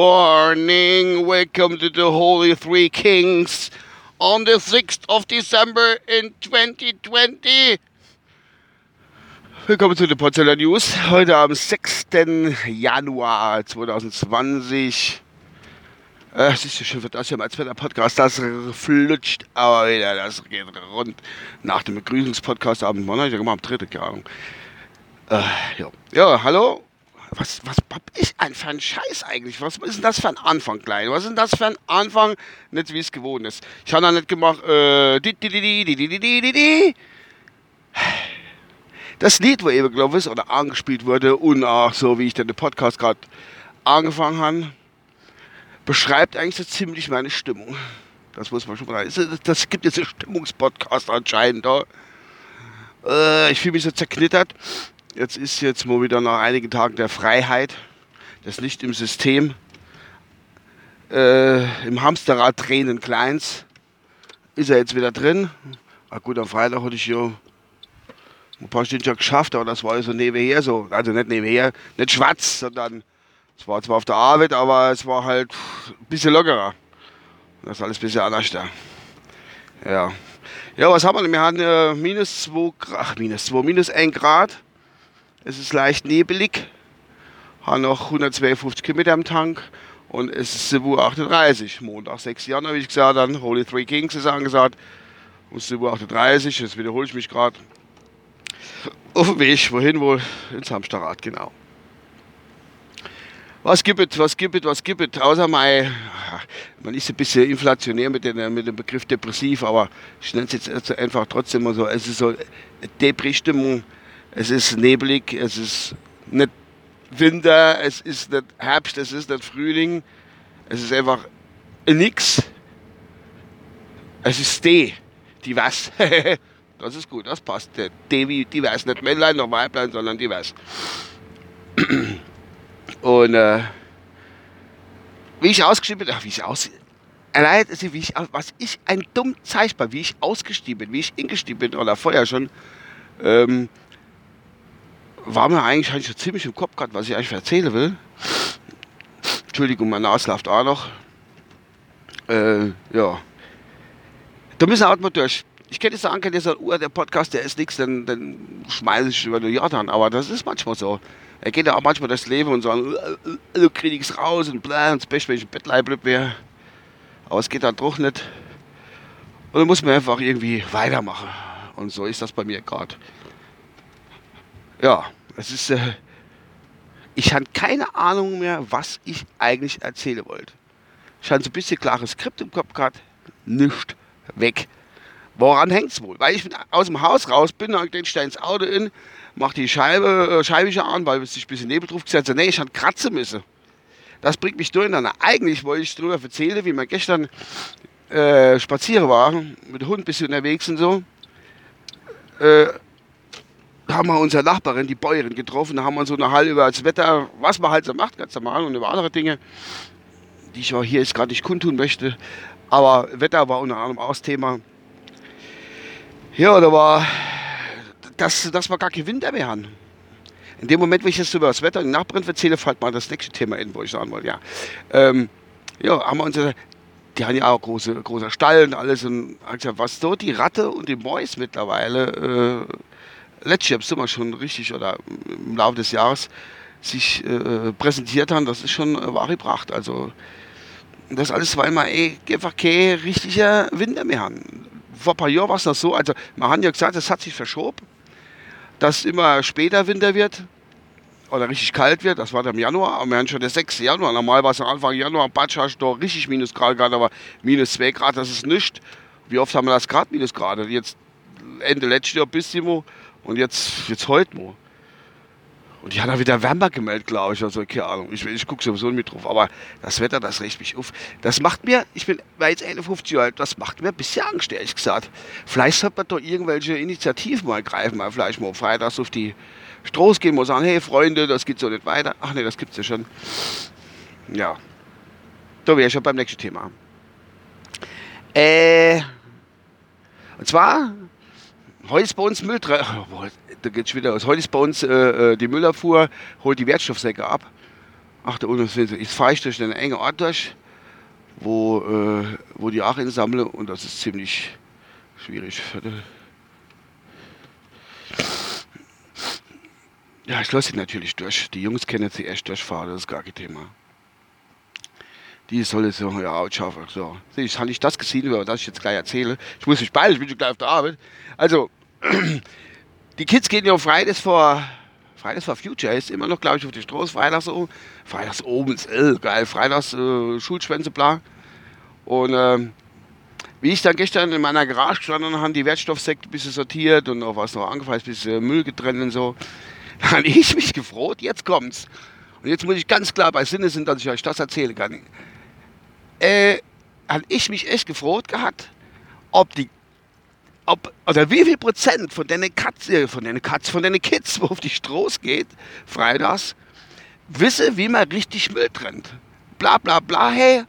morning. Welcome to the Holy Three Kings on the 6th of December in 2020. Willkommen zu den Potzeller News. Heute am 6. Januar 2020. Äh, siehst du schon, wird das hier als Wetter-Podcast, das flutscht aber wieder, das geht rund. Nach dem Begrüßungspodcast am Montag, gemacht am 3. keine Ahnung. Äh, ja. ja, hallo. Was, was hab ich ein für ein Scheiß eigentlich? Was ist denn das für ein Anfang, Klein? Was ist denn das für ein Anfang? Nicht wie es gewohnt ist. Ich habe da nicht gemacht, äh, di, di, di, di, di, di, di, di. Das Lied, wo eben, glaube ich, oder angespielt wurde und auch so, wie ich den Podcast gerade angefangen habe, beschreibt eigentlich so ziemlich meine Stimmung. Das muss man schon sagen. Das gibt jetzt einen Stimmungspodcast anscheinend. Da. Äh, ich fühle mich so zerknittert. Jetzt ist jetzt mal wieder nach einigen Tagen der Freiheit, das Licht im System, äh, im Hamsterrad Tränen Kleins, ist er jetzt wieder drin. Ah gut, am Freitag hatte ich ja ein paar Stunden geschafft, aber das war ja so nebenher so, also nicht nebenher, nicht schwarz, sondern es war zwar auf der Arbeit, aber es war halt ein bisschen lockerer. Das ist alles ein bisschen anders da. Ja. Ja, was haben wir denn? Wir hatten äh, minus 2 Grad, minus 2, minus 1 Grad. Es ist leicht nebelig, haben noch 152 Kilometer am Tank und es ist 7.38 Uhr. Montag, 6. Januar, wie ich gesagt habe, Holy Three Kings ist angesagt. Um 7.38 Uhr, jetzt wiederhole ich mich gerade. Auf dem Weg, wohin wohl? Ins Hamsterrad, genau. Was gibt es, was gibt es, was gibt es? Außer mein, man ist ein bisschen inflationär mit, den, mit dem Begriff depressiv, aber ich nenne es jetzt einfach trotzdem mal so. Es ist so eine Depri-Stimmung es ist neblig, es ist nicht Winter, es ist nicht Herbst, es ist nicht Frühling. Es ist einfach nix. Es ist D, die was. das ist gut, das passt. D wie die was, nicht Männlein noch Weiblein, sondern die was. Und äh, wie ich ausgeschrieben bin, ach, wie ich aus, allein, also wie ich, was ich ein dumm Zeichner, wie ich ausgestiegen bin, wie ich ingestiegen bin oder vorher schon, ähm, war mir eigentlich, eigentlich so ziemlich im Kopf gehabt, was ich eigentlich erzählen will. Entschuldigung, mein Nase läuft auch noch. Äh, ja. Da müssen wir halt mal durch. Ich könnte sagen, der sagt, der Podcast, der ist nichts, dann, dann schmeiße ich über die Jahre an. Aber das ist manchmal so. Er geht ja auch manchmal das Leben und sagt, äh, äh, du kriegst raus und bla, und das wenn ich im Bett bleibe. Aber es geht dann doch nicht. Und dann muss man einfach irgendwie weitermachen. Und so ist das bei mir gerade ja, es ist, äh, ich hatte keine Ahnung mehr, was ich eigentlich erzählen wollte. Ich hatte so ein bisschen klares Skript im Kopf gehabt, nicht weg. Woran hängt es wohl? Weil ich aus dem Haus raus bin, dann den ins Auto in, mach die Scheibe, äh, Scheibe an, weil es sich ein bisschen Nebel drauf gesetzt hat. Nee, ich hatte kratzen müssen. Das bringt mich durcheinander. Eigentlich wollte ich darüber erzählen, wie wir gestern äh, spazieren waren, mit dem Hund ein bisschen unterwegs und so. Äh, haben wir unsere Nachbarin, die Bäuerin, getroffen. Da haben wir so eine Halle über das Wetter, was man halt so macht, ganz normal und über andere Dinge, die ich auch hier jetzt gerade nicht kundtun möchte. Aber Wetter war unter anderem auch das Thema. Ja, da war, dass, dass wir gar kein Winter mehr haben. In dem Moment, wo ich jetzt über das Wetter und die Nachbarin erzähle, fällt mal das nächste Thema in, wo ich sagen wollte, ja. Ähm, ja, haben wir unsere, die haben ja auch große, großer Stall und alles. Und gesagt, was so die Ratte und die Mäus mittlerweile äh, letztes Jahr im Sommer schon richtig oder im Laufe des Jahres sich äh, präsentiert haben, das ist schon äh, wahre Pracht. Also das alles, weil wir eh einfach kein richtiger Winter mehr haben. Vor ein paar Jahren war es noch so, also man hat ja gesagt, es hat sich verschoben, dass immer später Winter wird oder richtig kalt wird. Das war dann im Januar, aber wir haben schon der 6. Januar. Normal war es am Anfang Januar, Batsch hast du richtig Minusgrad gehabt, aber minus 2 Grad, das ist nichts. Wie oft haben wir das Grad Minusgrad? Jetzt Ende letztes Jahr bis und jetzt, jetzt heute mal. Und die hat da wieder wärmer gemeldet, glaube ich. Also, keine Ahnung. Ich, ich gucke sowieso mit drauf. Aber das Wetter, das regt mich auf. Das macht mir, ich bin war jetzt 51 Jahre alt, das macht mir ein bisschen Angst, ehrlich gesagt. Vielleicht sollte man doch irgendwelche Initiativen mal greifen. Mal vielleicht mal freitags auf die Straße gehen und sagen: Hey, Freunde, das geht so nicht weiter. Ach nee, das gibt's ja schon. Ja. Da wäre ich schon beim nächsten Thema. Äh. Und zwar Heute ist bei uns Müll, oh, da geht's wieder aus. Heute ist bei uns äh, äh, die Müllabfuhr, holt die Wertstoffsäcke ab. Ach, da unten sind. Jetzt fahre ich durch einen engen Ort durch, wo, äh, wo die Aachen sammle und das ist ziemlich schwierig. Ja, ich lasse sie natürlich durch. Die Jungs kennen sie echt durchfahren, das ist gar kein Thema. Die soll so, ja, ausschaffen. So. Ich habe nicht das gesehen, über das ich jetzt gleich erzähle. Ich muss mich beeilen, ich bin schon gleich auf der Arbeit. Also, die Kids gehen ja auf Fridays for, Fridays for Future, ist immer noch, glaube ich, auf die Straße. Freitags so. Freitags oben ist äh, geil. Freitags äh, Schulschwänze, bla. Und ähm, wie ich dann gestern in meiner Garage gestanden habe, die Wertstoffsekte ein bisschen sortiert und noch was noch angefasst, ein bisschen Müll getrennt und so, dann habe ich mich gefroht, jetzt kommt's. Und jetzt muss ich ganz klar bei Sinne sind, dass ich euch das erzählen kann äh, habe ich mich echt gefreut gehabt, ob die, ob, oder wie viel Prozent von den Katzen, äh, von den Katzen, von den Kids, wo auf die Straße geht, freitags, wisse, wie man richtig Müll trennt. Bla bla bla, hey,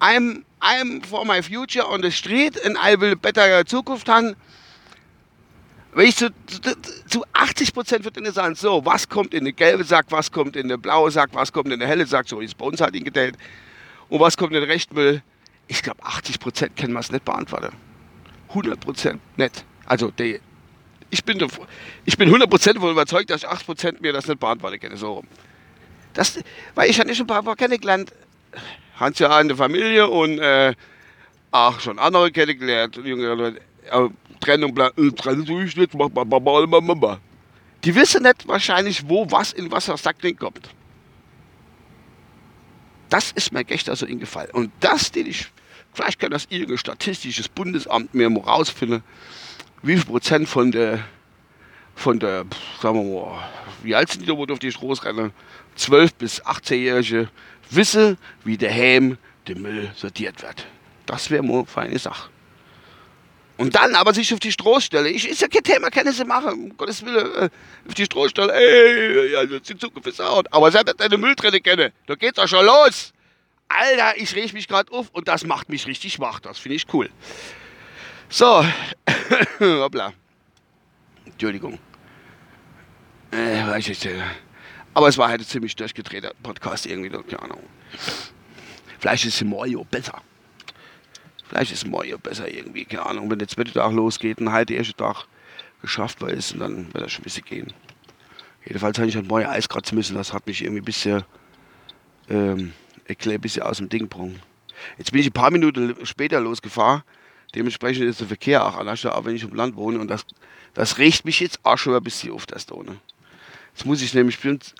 I'm, I'm for my future on the street and I will better Zukunft haben. Wenn ich zu, zu, zu 80 Prozent würde sagen, so, was kommt in den gelben Sack, was kommt in den blauen Sack, was kommt in den helle Sack, so ist bei uns halt hingestellt. Und was kommt in den Rechtmüll? Ich glaube, 80 Prozent können wir es nicht beantworten. 100 Prozent nicht. Also, die, ich bin, ich bin 100 Prozent davon überzeugt, dass 8 Prozent mir das nicht beantworten können. So Das, weil ich habe nicht ein paar Mal kennengelernt. Hans ja in der Familie und äh, auch schon andere kennengelernt. Junge Leute, äh, Trennung, äh, Trennung durch nicht, Die wissen nicht wahrscheinlich, wo was in was aus Sackling kommt. Das ist mir echt also ingefallen. Und das, den ich, vielleicht kann das irgendein statistisches Bundesamt mir mal rausfinden, wie viel Prozent von der, von der, sagen wir mal, wie alt sind die da, auf die Straße rennen? 12- bis 18-Jährige wissen, wie der Helm, der Müll sortiert wird. Das wäre mal eine feine Sache. Und dann aber sich auf die Strohstelle, ich, ist ja kein Thema, ich sie machen, um Gottes Willen, äh, auf die Strohstelle, ey, ja, das Zukunft ist out. Aber sie hat eine Mülltrenne kenne, da geht's doch schon los. Alter, ich reg mich gerade auf und das macht mich richtig wach, das finde ich cool. So, hoppla. Entschuldigung. Äh, weiß ich nicht. Aber es war halt ein ziemlich durchgedrehter Podcast irgendwie, keine Ahnung. Vielleicht ist Mojo besser. Vielleicht ist morgen besser irgendwie, keine Ahnung, wenn der zweite Tag losgeht und halt der erste Tag geschafft war ist und dann wird das schon ein bisschen gehen. Jedenfalls habe ich halt morgen Eis kratzen müssen, das hat mich irgendwie ein bisschen, ähm, ein bisschen aus dem Ding gebrungen. Jetzt bin ich ein paar Minuten später losgefahren, dementsprechend ist der Verkehr auch anders, auch wenn ich im Land wohne und das, das regt mich jetzt auch schon ein bisschen auf, das da ohne. Jetzt muss ich nämlich bestimmt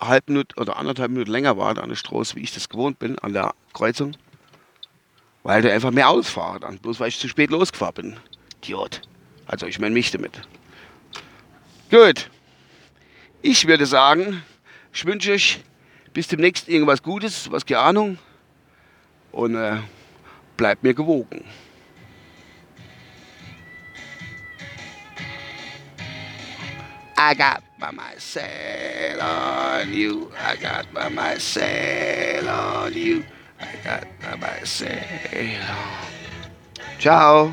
halb Minute oder anderthalb Minuten länger warten an der Straße, wie ich das gewohnt bin, an der Kreuzung. Weil du einfach mehr ausfahren dann, bloß weil ich zu spät losgefahren bin. Idiot. Also ich meine mich damit. Gut. Ich würde sagen, ich wünsche euch bis demnächst irgendwas Gutes, was keine Ahnung. Und äh, bleibt mir gewogen. I got by my sail on you. I got by my sail on you. I got my sail. Ciao.